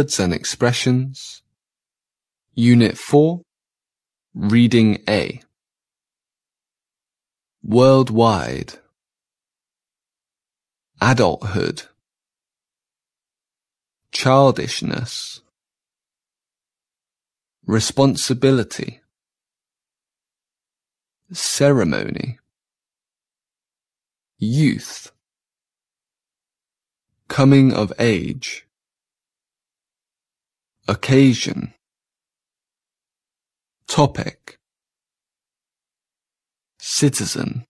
Words and expressions. Unit 4. Reading A. Worldwide. Adulthood. Childishness. Responsibility. Ceremony. Youth. Coming of age. Occasion. Topic. Citizen.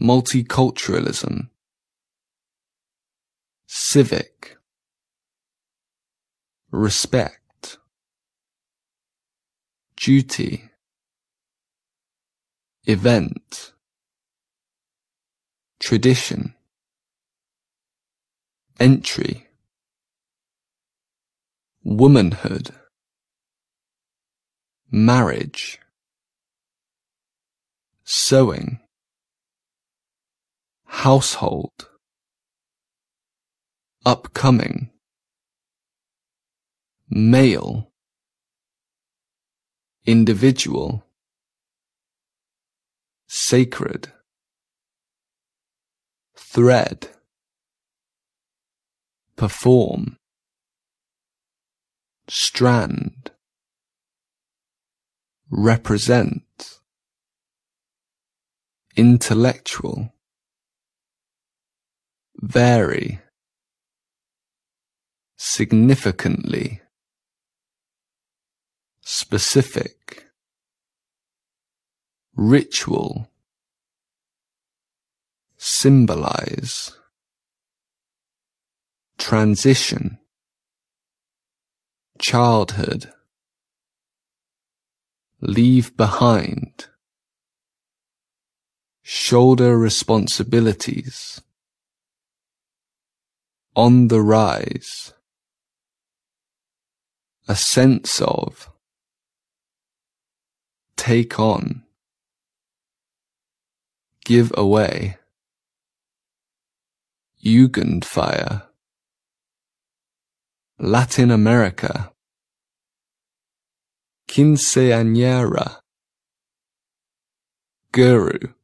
Multiculturalism. Civic. Respect. Duty. Event. Tradition. Entry. Womanhood. Marriage. Sewing. Household. Upcoming. Male. Individual. Sacred. Thread. Perform. Strand. Represent. Intellectual. Vary. Significantly. Specific. Ritual. Symbolize. Transition. Childhood. Leave behind. Shoulder responsibilities. On the rise. A sense of. Take on. Give away. Jugendfeier. Latin America. Quinceañera. Guru.